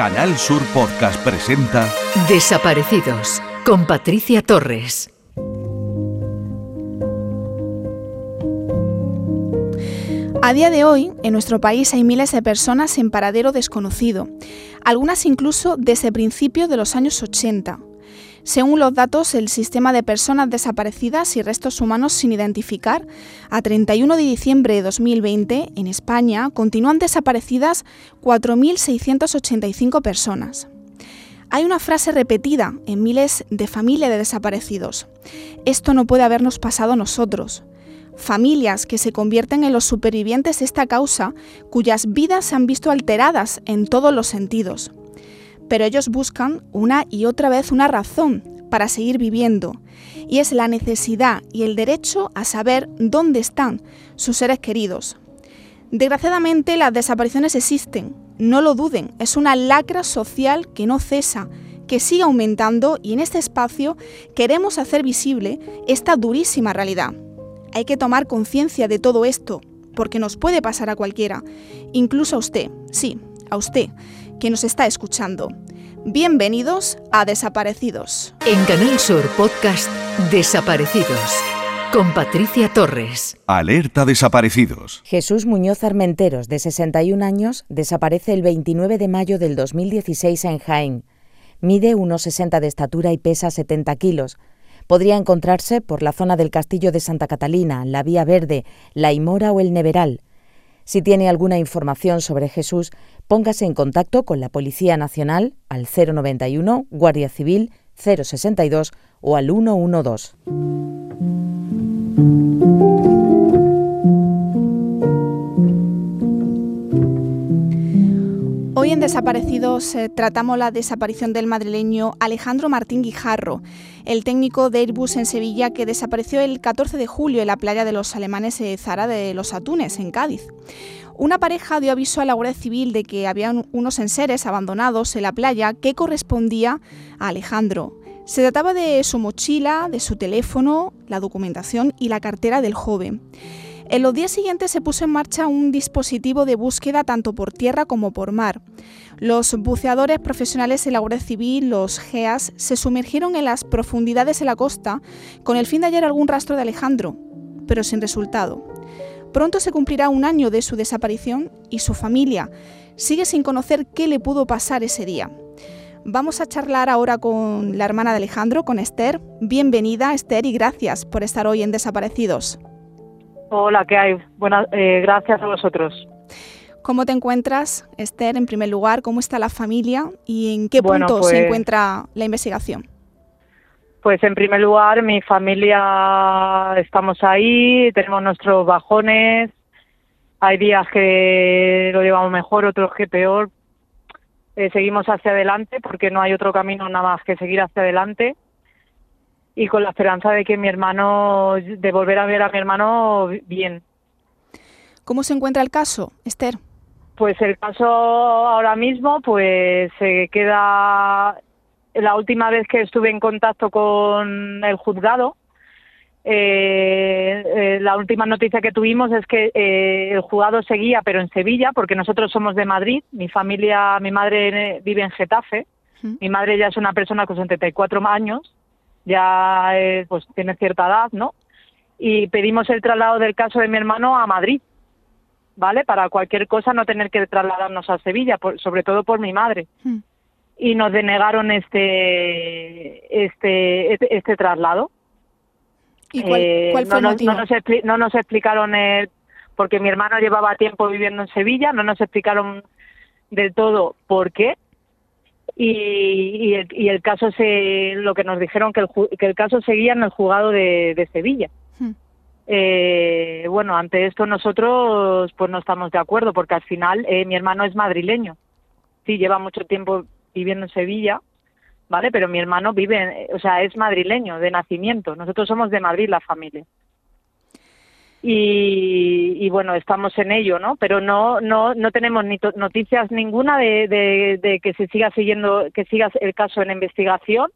Canal Sur Podcast presenta Desaparecidos con Patricia Torres. A día de hoy, en nuestro país hay miles de personas en paradero desconocido, algunas incluso desde principios de los años 80. Según los datos, el sistema de personas desaparecidas y restos humanos sin identificar, a 31 de diciembre de 2020, en España, continúan desaparecidas 4.685 personas. Hay una frase repetida en miles de familias de desaparecidos. Esto no puede habernos pasado a nosotros familias que se convierten en los supervivientes de esta causa, cuyas vidas se han visto alteradas en todos los sentidos. Pero ellos buscan una y otra vez una razón para seguir viviendo, y es la necesidad y el derecho a saber dónde están sus seres queridos. Desgraciadamente las desapariciones existen, no lo duden, es una lacra social que no cesa, que sigue aumentando y en este espacio queremos hacer visible esta durísima realidad. Hay que tomar conciencia de todo esto, porque nos puede pasar a cualquiera, incluso a usted, sí, a usted, que nos está escuchando. Bienvenidos a Desaparecidos. En Canal Sur Podcast Desaparecidos con Patricia Torres. Alerta desaparecidos. Jesús Muñoz Armenteros, de 61 años, desaparece el 29 de mayo del 2016 en Jaén. Mide 1,60 de estatura y pesa 70 kilos. Podría encontrarse por la zona del Castillo de Santa Catalina, la Vía Verde, la Imora o el Neveral. Si tiene alguna información sobre Jesús, póngase en contacto con la Policía Nacional al 091, Guardia Civil 062 o al 112. Hoy Desaparecidos eh, tratamos la desaparición del madrileño Alejandro Martín Guijarro, el técnico de Airbus en Sevilla que desapareció el 14 de julio en la playa de los alemanes Zara de los Atunes, en Cádiz. Una pareja dio aviso a la Guardia Civil de que había unos enseres abandonados en la playa que correspondía a Alejandro. Se trataba de su mochila, de su teléfono, la documentación y la cartera del joven. En los días siguientes se puso en marcha un dispositivo de búsqueda tanto por tierra como por mar. Los buceadores profesionales de la Guardia Civil, los GEAS, se sumergieron en las profundidades de la costa con el fin de hallar algún rastro de Alejandro, pero sin resultado. Pronto se cumplirá un año de su desaparición y su familia sigue sin conocer qué le pudo pasar ese día. Vamos a charlar ahora con la hermana de Alejandro, con Esther. Bienvenida, Esther, y gracias por estar hoy en Desaparecidos. Hola, ¿qué hay? Buenas, eh, gracias a vosotros. ¿Cómo te encuentras, Esther, en primer lugar? ¿Cómo está la familia y en qué punto se pues encuentra la investigación? Pues en primer lugar, mi familia estamos ahí, tenemos nuestros bajones. Hay días que lo llevamos mejor, otros que peor. Eh, seguimos hacia adelante porque no hay otro camino nada más que seguir hacia adelante y con la esperanza de que mi hermano, de volver a ver a mi hermano bien. ¿Cómo se encuentra el caso, Esther? Pues el caso ahora mismo, pues se queda. La última vez que estuve en contacto con el juzgado, eh, eh, la última noticia que tuvimos es que eh, el juzgado seguía, pero en Sevilla, porque nosotros somos de Madrid. Mi familia, mi madre vive en Getafe. Mi madre ya es una persona con 74 años ya pues tiene cierta edad, ¿no? Y pedimos el traslado del caso de mi hermano a Madrid, ¿vale? Para cualquier cosa no tener que trasladarnos a Sevilla, sobre todo por mi madre. Hmm. Y nos denegaron este este este, este traslado. ¿Y cuál, eh, fue el motivo? No nos, no nos explicaron el, porque mi hermano llevaba tiempo viviendo en Sevilla, no nos explicaron del todo por qué y, y, el, caso se lo que nos dijeron que el, que el caso seguía en el juzgado de, Sevilla. Hmm. eh, bueno ante esto nosotros pues no estamos de acuerdo porque al final eh, mi hermano es madrileño. Sí lleva mucho tiempo viviendo en Sevilla vale pero mi hermano vive o sea es madrileño de nacimiento. Nosotros somos de Madrid la familia y, bueno estamos en ello no pero no no no tenemos ni noticias ninguna de, de, que se siga siguiendo que siga el caso en investigación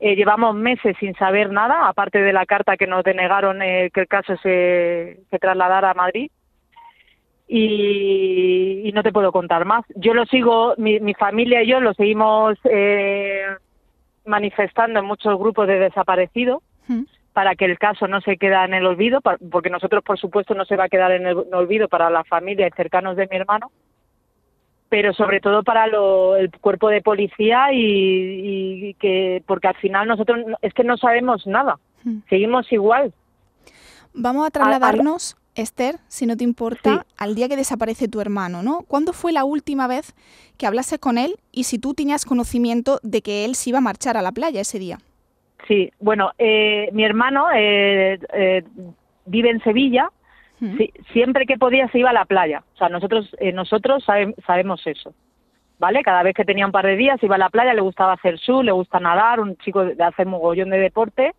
eh, llevamos meses sin saber nada aparte de la carta que nos denegaron eh, que el caso se, trasladara a Madrid y, no te puedo contar más. Yo lo sigo, mi, mi familia y yo lo seguimos eh, manifestando en muchos grupos de desaparecidos Mm. Para que el caso no se quede en el olvido, porque nosotros, por supuesto, no se va a quedar en el olvido para la familia y cercanos de mi hermano, pero sobre todo para lo- el cuerpo de policía y, y que, porque al final nosotros no- es que no sabemos nada, Mm. seguimos igual. Vamos a trasladarnos, Esther, si no te importa, Sí. al día que desaparece tu hermano, ¿no? ¿Cuándo fue la última vez que hablaste con él y si tú tenías conocimiento de que él se iba a marchar a la playa ese día? Sí, bueno, eh, mi hermano eh, eh, vive en Sevilla. Mm. Sí, siempre que podía se iba a la playa. O sea, nosotros eh, nosotros sabe- sabemos eso, ¿vale? Cada vez que tenía un par de días iba a la playa, le gustaba hacer sur, le gusta nadar, un chico de hacer mogollón de deporte.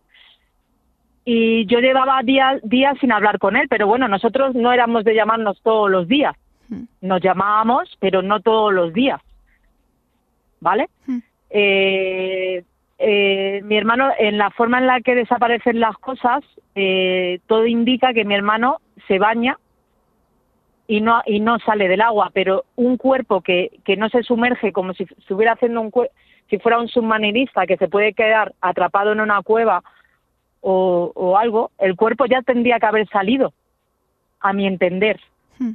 Y yo llevaba días días sin hablar con él, pero bueno, nosotros no éramos de llamarnos todos los días. Mm. Nos llamábamos, pero no todos los días, ¿vale? Mm. eh, eh, mi hermano, en la forma en la que desaparecen las cosas, eh, todo indica que mi hermano se baña y no y no sale del agua, pero un cuerpo que, que no se sumerge como si estuviera haciendo un si fuera un submarinista que se puede quedar atrapado en una cueva o, o algo, el cuerpo ya tendría que haber salido, a mi entender Mm.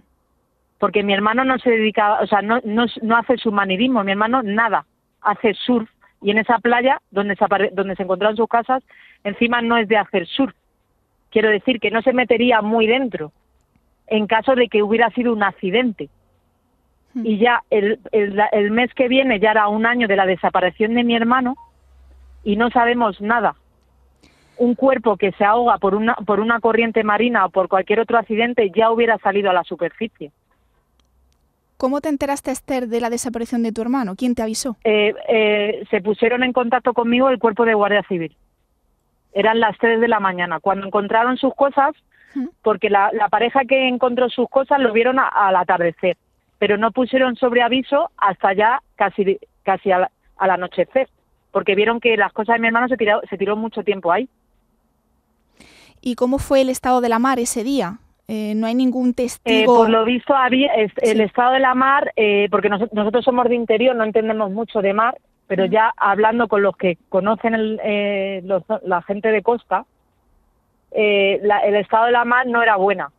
porque mi hermano no se dedica, o sea, no, no, no hace submarinismo, mi hermano nada, hace surf. Y en esa playa donde se, donde se encontraron sus casas, encima no es de hacer surf. Quiero decir que no se metería muy dentro en caso de que hubiera sido un accidente. Mm. Y ya el, el, el mes que viene ya era un año de la desaparición de mi hermano y no sabemos nada. Un cuerpo que se ahoga por una, por una corriente marina o por cualquier otro accidente ya hubiera salido a la superficie. ¿Cómo te enteraste, Esther, de la desaparición de tu hermano? ¿Quién te avisó? eh, eh, se pusieron en contacto conmigo el cuerpo de Guardia Civil. Eran las 3 de la mañana. Cuando encontraron sus cosas, porque la, la pareja que encontró sus cosas lo vieron a- al atardecer, pero no pusieron sobre aviso hasta ya casi, casi al, al anochecer, porque vieron que las cosas de mi hermano se tiró, se tiró mucho tiempo ahí. ¿Y cómo fue el estado de la mar ese día? Eh, no hay ningún Eh, testigo. por lo visto, había el Sí. estado de la mar, eh, porque nos- nosotros somos de interior, no entendemos mucho de mar, pero Mm. ya hablando con los que conocen el, eh, los- la gente de costa, eh, la- el estado de la mar no era buena,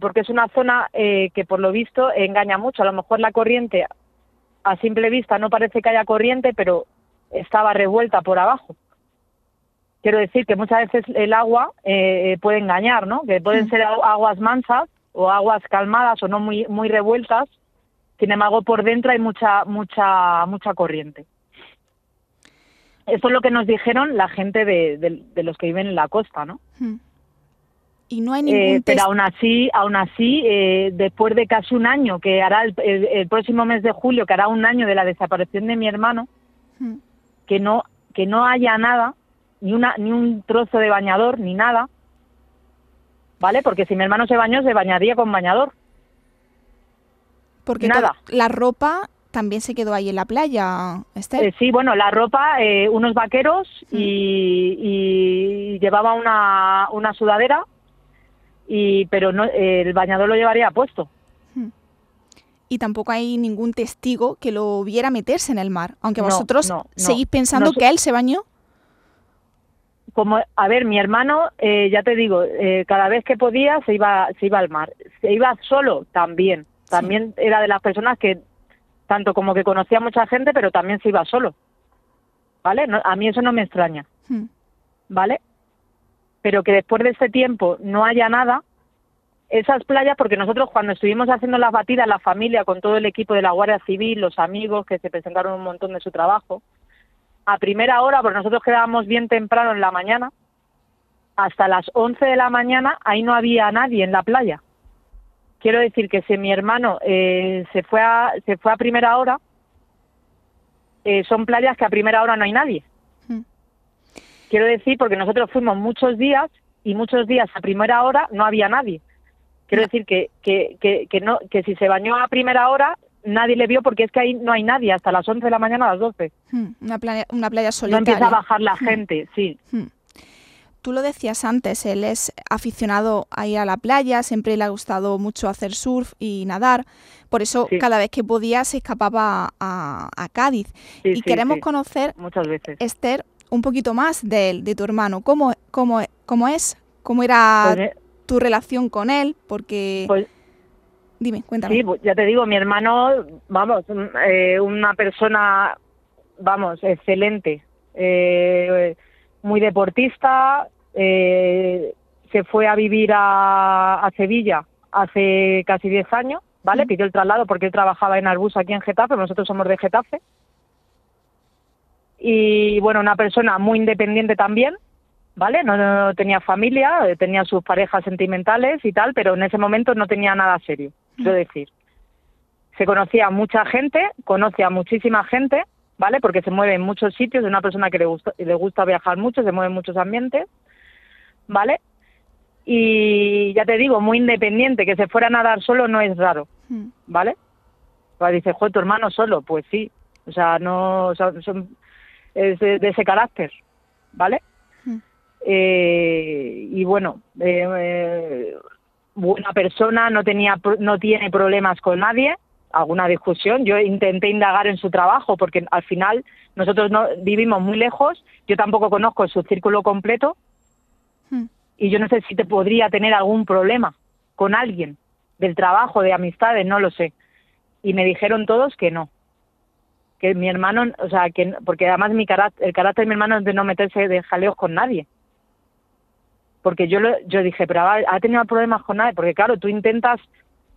porque es una zona eh, que por lo visto engaña mucho. A lo mejor la corriente, a simple vista, no parece que haya corriente, pero estaba revuelta por abajo. Quiero decir que muchas veces el agua eh, eh, puede engañar, ¿no? Que pueden ser agu- aguas mansas o aguas calmadas o no muy muy revueltas. Sin embargo, por dentro hay mucha mucha mucha corriente. Eso es lo que nos dijeron la gente de, de- de los que viven en la costa, ¿no? Mm. Y no hay Eh, ningún pero tes- aún así, aún así, eh, después de casi un año, que hará el, el- el próximo mes de julio, que hará un año de la desaparición de mi hermano, Mm. que no que no haya nada, ni una ni un trozo de bañador, ni nada, ¿vale? Porque si mi hermano se bañó, se bañaría con bañador. Porque nada. la ropa también se quedó ahí en la playa, Esther. Eh, sí, bueno, la ropa, eh, unos vaqueros y, y llevaba una, una sudadera, y pero no, eh, el bañador lo llevaría puesto. Y tampoco hay ningún testigo que lo viera meterse en el mar. Aunque No, vosotros no, seguís pensando que él se bañó. Como a ver mi hermano eh, ya te digo eh, cada vez que podía se iba se iba al mar. Se iba solo también. También era de las personas que tanto como que conocía a mucha gente pero también se iba solo. Vale No- a mí eso no me extraña. Mm. vale pero que después de ese tiempo no haya nada esas playas porque nosotros cuando estuvimos haciendo las batidas la familia con todo el equipo de la Guardia Civil los amigos que se presentaron un montón de su trabajo a primera hora, porque nosotros quedábamos bien temprano en la mañana, hasta las 11 de la mañana ahí no había nadie en la playa. Quiero decir que si mi hermano eh, se fue a, se fue a primera hora, eh, son playas que a primera hora no hay nadie. Mm. Quiero decir porque nosotros fuimos muchos días y muchos días a primera hora no había nadie. Quiero decir que, que, que, que, no, que si se bañó a primera hora nadie le vio porque es que ahí no hay nadie hasta las 11 de la mañana a las 12. Mm. Una playa, una playa No solitaria. empieza a bajar la Mm. gente, sí. Mm. tú lo decías antes, él es aficionado a ir a la playa, siempre le ha gustado mucho hacer surf y nadar, por eso cada vez que podía se escapaba a, Cádiz. y queremos conocer, muchas veces, Esther, un poquito más de él, de tu hermano. ¿Cómo, cómo, cómo es? ¿Cómo era pues, eh, tu relación con él? Porque... Pues, Dime, cuéntame. Sí, pues, ya te digo, mi hermano, vamos, eh, una persona, vamos, excelente. Eh, muy deportista, eh, se fue a vivir a, Sevilla hace casi 10 años, ¿vale? Pidió el traslado porque él trabajaba en Arbus aquí en Getafe, nosotros somos de Getafe. Y bueno, una persona muy independiente también, ¿vale? No, tenía familia, eh, tenía sus parejas sentimentales y tal, pero en ese momento no tenía nada serio, quiero decir. Se conocía a mucha gente, conoce a muchísima gente, ¿vale? Porque se mueve en muchos sitios, es una persona que le gusta, le gusta viajar mucho, se mueve en muchos ambientes, ¿vale? Y ya te digo, muy independiente, que se fuera a nadar solo no es raro, hmm. ¿vale? Pues dice, joder, tu hermano solo, pues sí, o sea, no, son, es de, ese carácter, ¿vale? Hmm. Eh, y bueno, eh, eh, buena persona, no tenía, no tiene problemas con nadie, alguna discusión. Yo intenté indagar en su trabajo porque al final nosotros no vivimos muy lejos, yo tampoco conozco su círculo completo hmm. y yo no sé si te podría tener algún problema con alguien del trabajo, de amistades, no lo sé. Y me dijeron todos que no. Que mi hermano, o sea, que porque además mi carácter, el carácter de mi hermano es de no meterse de jaleos con nadie. Porque yo lo, yo dije, pero ha tenido problemas con nadie, porque claro, tú intentas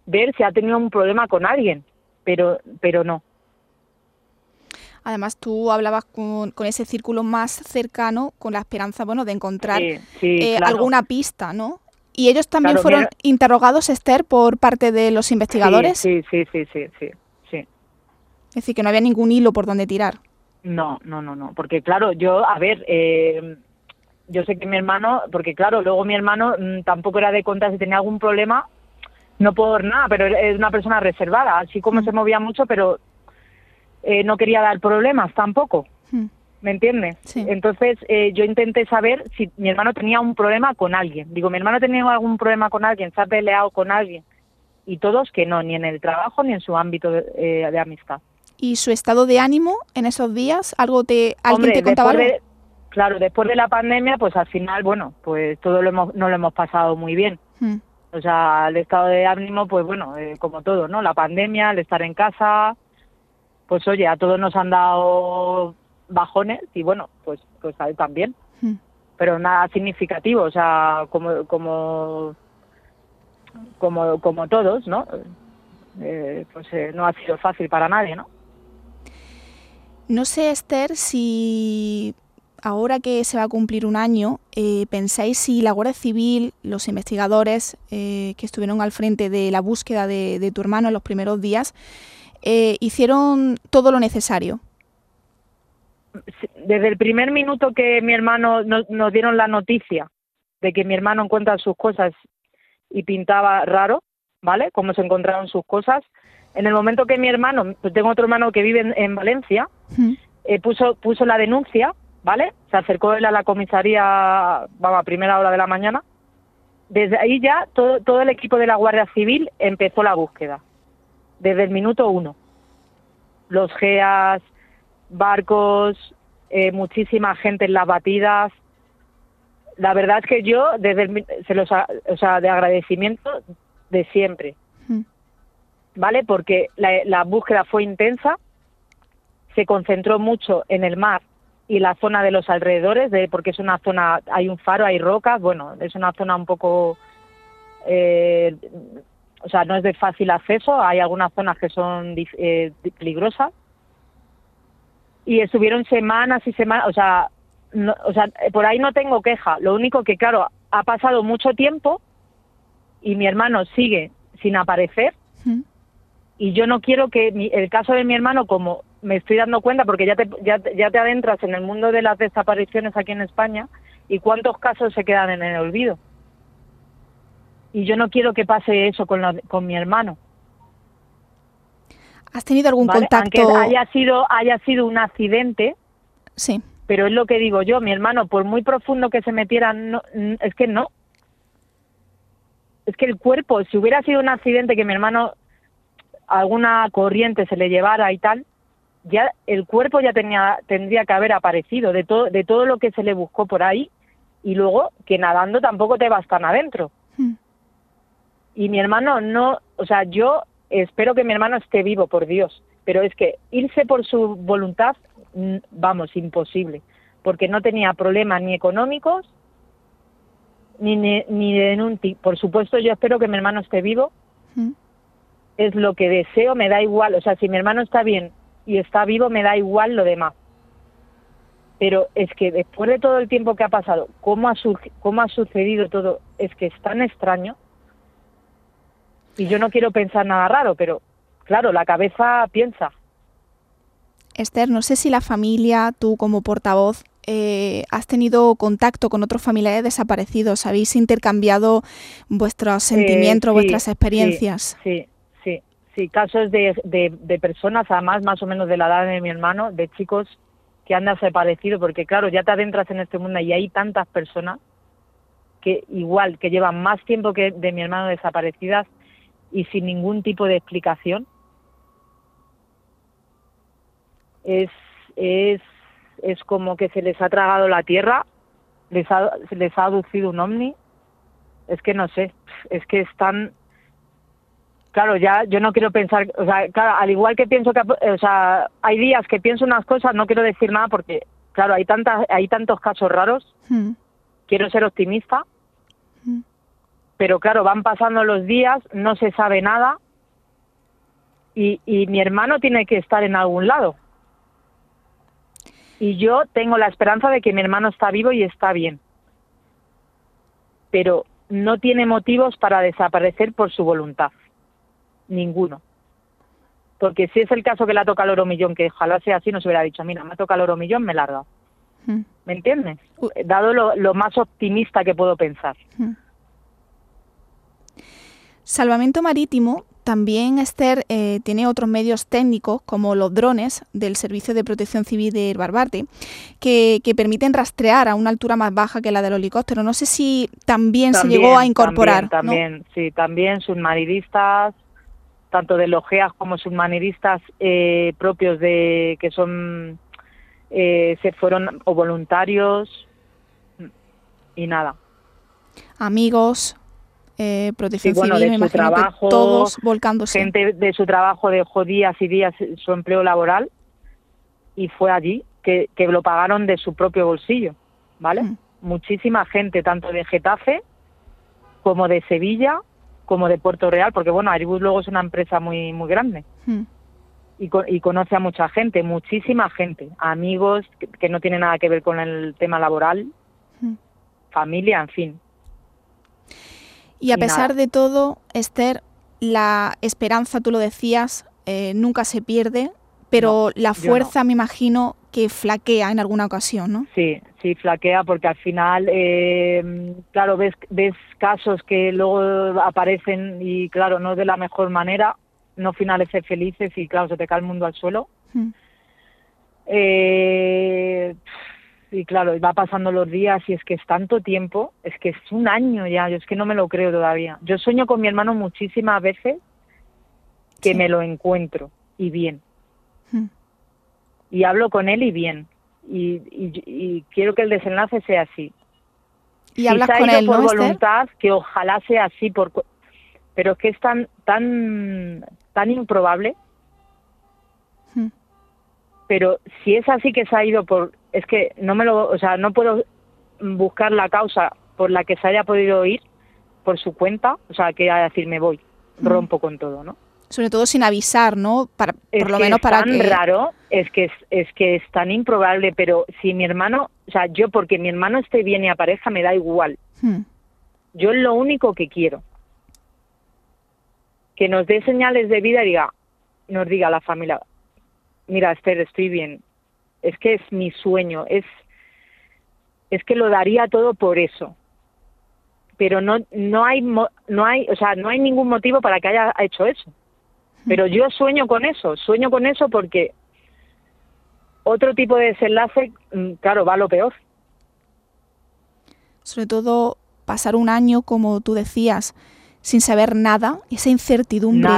ver si ha tenido un problema con alguien, pero, pero no. Además, tú hablabas con, ese círculo más cercano con la esperanza, bueno, de encontrar eh, alguna pista, ¿no? Y ellos también fueron interrogados, Esther, por parte de los investigadores. Sí, sí, sí, sí, sí, sí. Es decir, que no había ningún hilo por donde tirar. No, no, no, no. Porque claro, yo, a ver, eh, yo sé que mi hermano, porque claro, luego mi hermano mm, tampoco era de contar si tenía algún problema, no por nada, pero es una persona reservada, así como mm. se movía mucho, pero eh, no quería dar problemas tampoco. Mm. ¿Me entiendes? Entonces eh, yo intenté saber si mi hermano tenía un problema con alguien. Digo, mi hermano tenía algún problema con alguien, se ha peleado con alguien. Y todos que no, ni en el trabajo ni en su ámbito de, eh, amistad. ¿Y su estado de ánimo en esos días? ¿Algo te, ¿Alguien te contaba algo? Claro, después de la pandemia, pues al final, bueno, pues todo lo hemos, no lo hemos pasado muy bien. Mm. O sea, el estado de ánimo, pues bueno, eh, como todo, ¿no? La pandemia, el estar en casa, pues oye, a todos nos han dado bajones y bueno, pues pues a él también. Hmm. Pero nada significativo, o sea, como como como como todos, ¿no? Eh, pues eh, no ha sido fácil para nadie, ¿no? No sé, Esther, si ahora que se va a cumplir un año, eh, ¿pensáis si la Guardia Civil, los investigadores eh, que estuvieron al frente de la búsqueda de, tu hermano en los primeros días, eh, hicieron todo lo necesario? Desde el primer minuto que mi hermano nos, dieron la noticia de que mi hermano encuentra sus cosas y pintaba raro, ¿vale? Cómo se encontraron sus cosas. En el momento que mi hermano, pues tengo otro hermano que vive en, Valencia, puso, puso la denuncia, ¿vale? Se acercó él a la comisaría, vamos, a primera hora de la mañana. Desde ahí ya todo, todo el equipo de la Guardia Civil empezó la búsqueda, desde el minuto uno. Los GEAS, barcos, eh, muchísima gente en las batidas. La verdad es que yo, desde el, se los, o sea, de agradecimiento de siempre, mm. ¿vale? Porque la, la búsqueda fue intensa, se concentró mucho en el mar y la zona de los alrededores, de, porque es una zona, hay un faro, hay rocas, bueno, es una zona un poco, eh, o sea, no es de fácil acceso, hay algunas zonas que son eh, peligrosas. Y estuvieron semanas y semanas, o sea, o sea, por ahí no tengo queja, lo único que, claro, ha pasado mucho tiempo y mi hermano sigue sin aparecer. Y yo no quiero que el caso de mi hermano, como me estoy dando cuenta porque ya te, ya, ya te adentras en el mundo de las desapariciones aquí en España y cuántos casos se quedan en el olvido. Y yo no quiero que pase eso con, con mi hermano. ¿Has tenido algún contacto? Aunque haya sido, haya sido un accidente, sí. Pero es lo que digo yo, mi hermano, por muy profundo que se metiera, no, es que no. Es que el cuerpo, si hubiera sido un accidente que mi hermano alguna corriente se le llevara y tal, ya el cuerpo ya tenía, tendría que haber aparecido de todo, de todo lo que se le buscó por ahí y luego que nadando tampoco te vas tan adentro. Hmm. Y mi hermano no, o sea, yo espero que mi hermano esté vivo, por Dios, pero es que irse por su voluntad, mm, vamos, imposible, porque no tenía problemas ni económicos ni, ni, de un Por supuesto, yo espero que mi hermano esté vivo. Hmm. Es lo que deseo, me da igual. O sea, si mi hermano está bien y está vivo, me da igual lo demás. Pero es que después de todo el tiempo que ha pasado, cómo ha, cómo ha sucedido todo, es que es tan extraño. Y yo no quiero pensar nada raro, pero claro, la cabeza piensa. Esther, no sé si la familia, tú como portavoz, eh, has tenido contacto con otros familiares desaparecidos, habéis intercambiado vuestros eh, sentimientos, vuestras experiencias. sí, Sí, casos de, de, personas, además más o menos de la edad de mi hermano, de chicos que han desaparecido, porque claro, ya te adentras en este mundo y hay tantas personas que igual, que llevan más tiempo que de mi hermano desaparecidas y sin ningún tipo de explicación. Es, es, es como que se les ha tragado la tierra, les ha, les ha aducido un ovni. Es que no sé, es que están claro, ya yo no quiero pensar, o sea, claro, al igual que pienso que, o sea, hay días que pienso unas cosas, no quiero decir nada porque, claro, hay tantas, hay tantos casos raros. Hmm. Quiero ser optimista, hmm. pero claro, van pasando los días, no se sabe nada y, y mi hermano tiene que estar en algún lado. Y yo tengo la esperanza de que mi hermano está vivo y está bien. Pero no tiene motivos para desaparecer por su voluntad ninguno. Porque si es el caso que le ha tocado el oro millón, que ojalá sea así, no se hubiera dicho, mira, me ha tocado el oro millón, me larga. Hmm. ¿Me entiendes? Dado lo, más optimista que puedo pensar. Hmm. Salvamento Marítimo también, Esther, eh, tiene otros medios técnicos, como los drones del Servicio de Protección Civil de Barbarte, que, permiten rastrear a una altura más baja que la del helicóptero. No sé si también, se llegó a incorporar. También, sí, también submarinistas, tanto de logeas como submarinistas eh, propios de que son eh, se fueron o voluntarios y nada. Amigos eh, protección civil, de su trabajo, todos volcándose. gente de su trabajo dejó días y días su empleo laboral y fue allí que, que lo pagaron de su propio bolsillo vale mm. muchísima gente tanto de Getafe como de Sevilla como de Puerto Real, porque bueno, Airbus luego es una empresa muy muy grande hmm. y, y, conoce a mucha gente, muchísima gente, amigos que, no tienen nada que ver con el tema laboral, hmm. familia, en fin. Y a pesar de todo, Esther, la esperanza, tú lo decías, eh, nunca se pierde, pero la fuerza, me imagino, que flaquea en alguna ocasión, ¿no? Sí, sí, flaquea porque al final, eh, claro, ves, ves casos que luego aparecen y, claro, no de la mejor manera, no finales felices y, claro, se te cae el mundo al suelo. Hmm. Eh, y claro, va pasando los días y es que es tanto tiempo, es que es un año ya, yo es que no me lo creo todavía. Yo sueño con mi hermano muchísimas veces que me lo encuentro y bien. Hmm y hablo con él y bien. Y, y, quiero que el desenlace sea así. Y hablas con él, por voluntad, que ojalá sea así, por, pero es que es tan, tan, tan improbable. Hmm. Pero si es así que se ha ido por, es que no me lo, o sea, no puedo buscar la causa por la que se haya podido ir por su cuenta, o sea, que a decir me voy, hmm. rompo con todo, ¿no? Sobre todo sin avisar, ¿no? Para, por lo menos para tan raro, es que es, que es tan improbable, pero si mi hermano, o sea, yo porque mi hermano esté bien y aparezca me da igual. Hmm. Yo es lo único que quiero. Que nos dé señales de vida y diga, nos diga a la familia, mira Esther, estoy bien. Es que es mi sueño, es es que lo daría todo por eso. Pero no no hay no hay, o sea, no hay ningún motivo para que haya hecho eso. Pero yo sueño con eso, sueño con eso porque otro tipo de desenlace, mm, claro, va a lo peor. Sobre todo pasar un año, como tú decías, sin saber nada, esa incertidumbre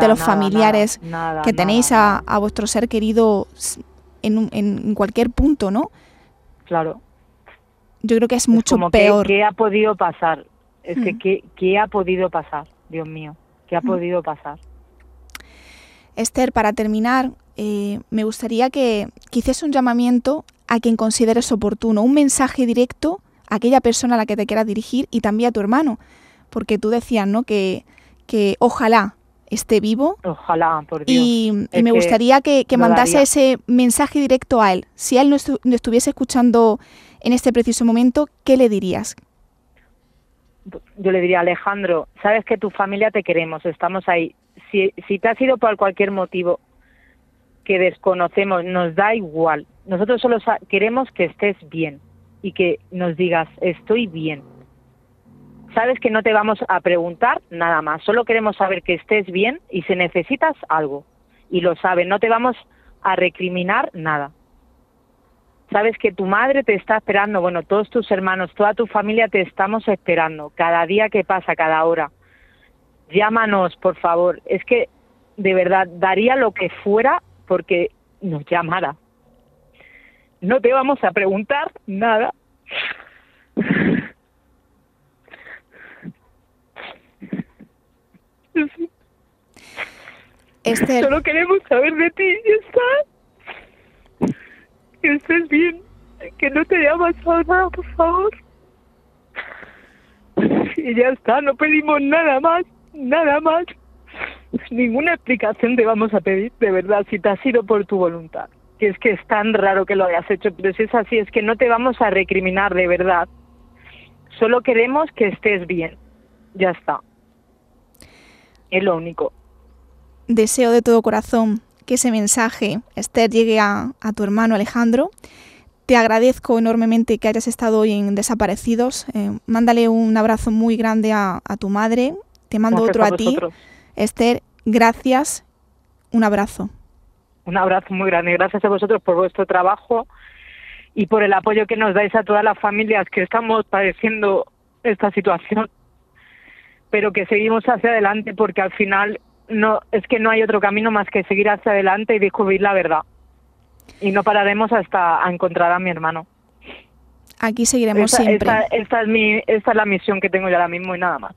de los familiares que tenéis a, vuestro ser querido en, en, cualquier punto, ¿no? Claro. Yo creo que es, mucho peor. ¿Qué ha podido pasar? Es que, mm. ¿qué, ¿qué, ha podido pasar? Dios mío, ¿qué ha mm. podido pasar? Esther, para terminar, eh, me gustaría que, que hiciese un llamamiento a quien consideres oportuno, un mensaje directo a aquella persona a la que te quieras dirigir y también a tu hermano, porque tú decías, ¿no? Que, que ojalá esté vivo. Ojalá, por Dios. Y, me gustaría que, mandase ese mensaje directo a él. Si él no, estuviese escuchando en este preciso momento, ¿qué le dirías? Yo le diría, Alejandro, sabes que tu familia te queremos, estamos ahí. Si, te has ido por cualquier motivo que desconocemos, nos da igual. Nosotros solo queremos que estés bien y que nos digas, estoy bien sabes que no te vamos a preguntar nada más, solo queremos saber que estés bien y si necesitas algo. Y lo sabes, no te vamos a recriminar nada. Sabes que tu madre te está esperando, bueno, todos tus hermanos, toda tu familia te estamos esperando, cada día que pasa, cada hora. Llámanos, por favor. Es que de verdad daría lo que fuera porque nos llamara. No te vamos a preguntar nada. Solo queremos saber de ti y está. Que estés bien. Que no te haya pasado nada, por favor. Y ya está, no pedimos nada más, nada más. Ninguna explicación te vamos a pedir, de verdad, si te ha sido por tu voluntad. Que es que es tan raro que lo hayas hecho, pero si es así, es que no te vamos a recriminar, de verdad. Solo queremos que estés bien. Ya está. Es lo único. Deseo de todo corazón que ese mensaje, Esther, llegue a, tu hermano Alejandro. Te agradezco enormemente que hayas estado hoy en Desaparecidos. Eh, mándale un abrazo muy grande a, tu madre. Te mando otro a, ti. Esther, gracias. Un abrazo. Un abrazo muy grande. Gracias a vosotros por vuestro trabajo y por el apoyo que nos dais a todas las familias que estamos padeciendo esta situación pero que seguimos hacia adelante porque al final no es que no hay otro camino más que seguir hacia adelante y descubrir la verdad. Y no pararemos hasta encontrar a mi hermano. Aquí seguiremos siempre. Esta, es mi, esta es la misión que tengo yo ahora mismo y nada más.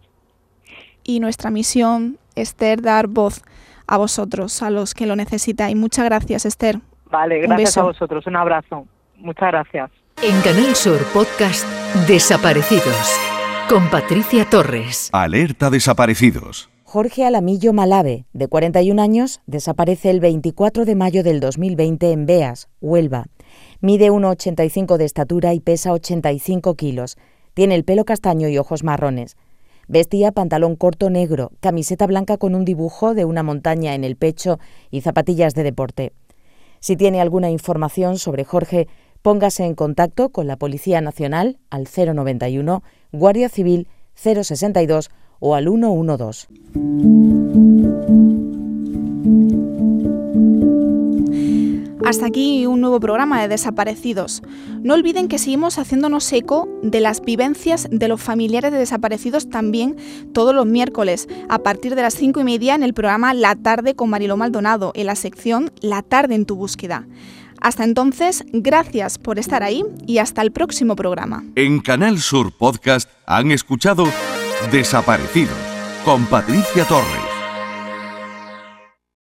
Y nuestra misión, Esther, dar voz a vosotros, a los que lo necesitáis. Muchas gracias, Esther. Vale, gracias a vosotros. Un abrazo. Muchas gracias. En Canal Sur Podcast Desaparecidos con Patricia Torres. Alerta desaparecidos. Jorge Alamillo Malave, de 41 años, desaparece el 24 de mayo del 2020 en Beas, Huelva. Mide 1,85 de estatura y pesa 85 kilos. Tiene el pelo castaño y ojos marrones. Vestía pantalón corto negro, camiseta blanca con un dibujo de una montaña en el pecho y zapatillas de deporte. Si tiene alguna información sobre Jorge, póngase en contacto con la Policía Nacional al 091 Guardia Civil 062 o al 112. Hasta aquí un nuevo programa de Desaparecidos. No olviden que seguimos haciéndonos eco de las vivencias de los familiares de desaparecidos también todos los miércoles, a partir de las cinco y media en el programa La Tarde con Mariló Maldonado, en la sección La Tarde en tu búsqueda. Hasta entonces, gracias por estar ahí y hasta el próximo programa. En Canal Sur Podcast han escuchado Desaparecidos con Patricia Torres.